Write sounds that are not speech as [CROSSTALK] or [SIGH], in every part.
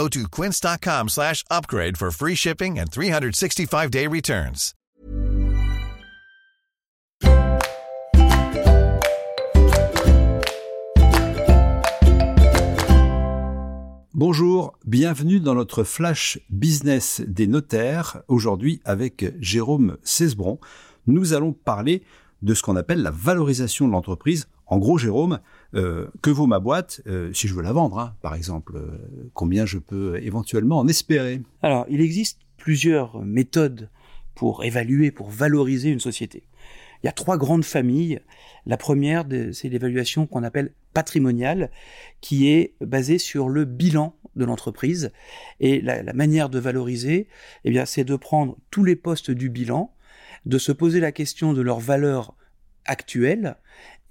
Go to quince.com slash upgrade for free shipping and 365-day returns. Bonjour, bienvenue dans notre flash business des notaires. Aujourd'hui, avec Jérôme Cesbron, nous allons parler de ce qu'on appelle la valorisation de l'entreprise. En gros, Jérôme, euh, que vaut ma boîte euh, si je veux la vendre, hein, par exemple euh, Combien je peux éventuellement en espérer? Alors, il existe plusieurs méthodes pour évaluer, pour valoriser une société. Il y a trois grandes familles. La première, c'est l'évaluation qu'on appelle patrimoniale, qui est basée sur le bilan de l'entreprise. Et la, manière de valoriser, eh c'est de prendre tous les postes du bilan, de se poser la question de leur valeur actuelle,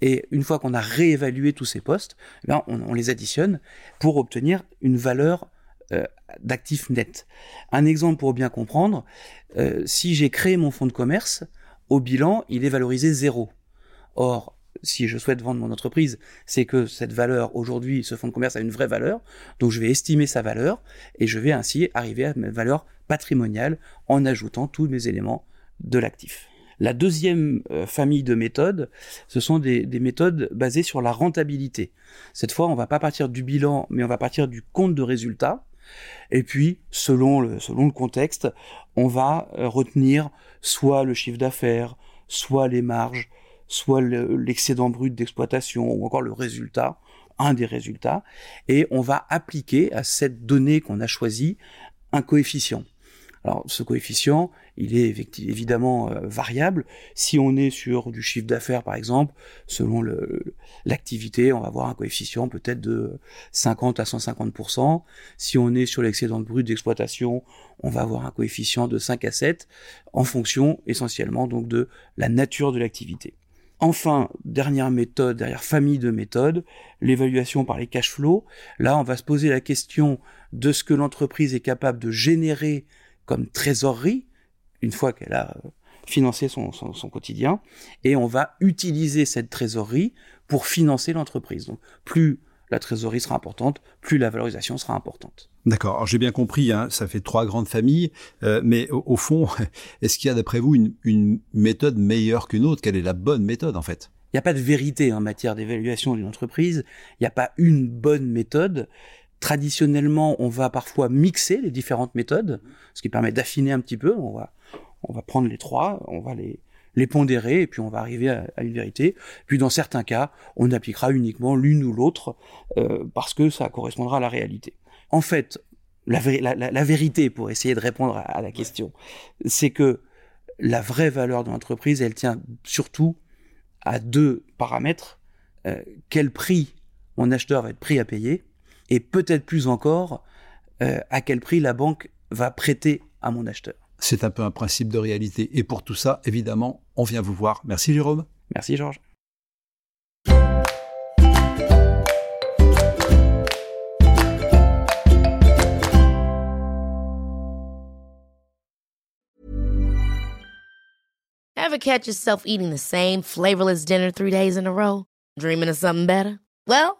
et une fois qu'on a réévalué tous ces postes, on, on, les additionne pour obtenir une valeur euh, d'actifs net. Un exemple pour bien comprendre, euh, si j'ai créé mon fonds de commerce, au bilan, il est valorisé zéro. Or, si je souhaite vendre mon entreprise, c'est que cette valeur, aujourd'hui, ce fonds de commerce a une vraie valeur, donc je vais estimer sa valeur, et je vais ainsi arriver à ma valeur patrimoniale en ajoutant tous mes éléments de l'actif. La deuxième euh, famille de méthodes, ce sont des, des, méthodes basées sur la rentabilité. Cette fois, on va pas partir du bilan, mais on va partir du compte de résultat. Et puis, selon le, contexte, on va euh, retenir soit le chiffre d'affaires, soit les marges, soit l'excédent le, brut d'exploitation, ou encore le résultat, un des résultats, et on va appliquer à cette donnée qu'on a choisie un coefficient. Alors ce coefficient, il est évidemment euh, variable. Si on est sur du chiffre d'affaires par exemple, selon l'activité, on va avoir un coefficient peut-être de 50 à 150%. Si on est sur l'excédent brut d'exploitation, on va avoir un coefficient de 5 à 7 en fonction essentiellement donc de la nature de l'activité. Enfin, dernière méthode, dernière famille de méthodes, l'évaluation par les cash flows. Là, on va se poser la question de ce que l'entreprise est capable de générer comme trésorerie, une fois qu'elle a euh, financé son, son, son, quotidien, et on va utiliser cette trésorerie pour financer l'entreprise. Donc plus la trésorerie sera importante, plus la valorisation sera importante. D'accord. Alors j'ai bien compris, hein, ça fait trois grandes familles, euh, mais au, au fond, [LAUGHS] est-ce qu'il y a d'après vous une, une méthode meilleure qu'une autre? Quelle est la bonne méthode en fait? Il n'y a pas de vérité en matière d'évaluation d'une entreprise. Il n'y a pas une bonne méthode. Traditionnellement, on va parfois mixer les différentes méthodes, ce qui permet d'affiner un petit peu. On va, on va prendre les trois, on va les, les pondérer et puis on va arriver à, une vérité. Puis dans certains cas, on appliquera uniquement l'une ou l'autre euh, parce que ça correspondra à la réalité. En fait, la, vérité, pour essayer de répondre à, la question, c'est que la vraie valeur de l'entreprise, elle tient surtout à deux paramètres. Euh, quel prix mon acheteur va être prêt à payer et peut-être plus encore euh, à quel prix la banque va prêter à mon acheteur. C'est un peu un principe de réalité. Et pour tout ça, évidemment, on vient vous voir. Merci Jérôme. Merci Georges. Ever catch yourself eating the same flavorless dinner three days in a row? Dreaming of something better? Well,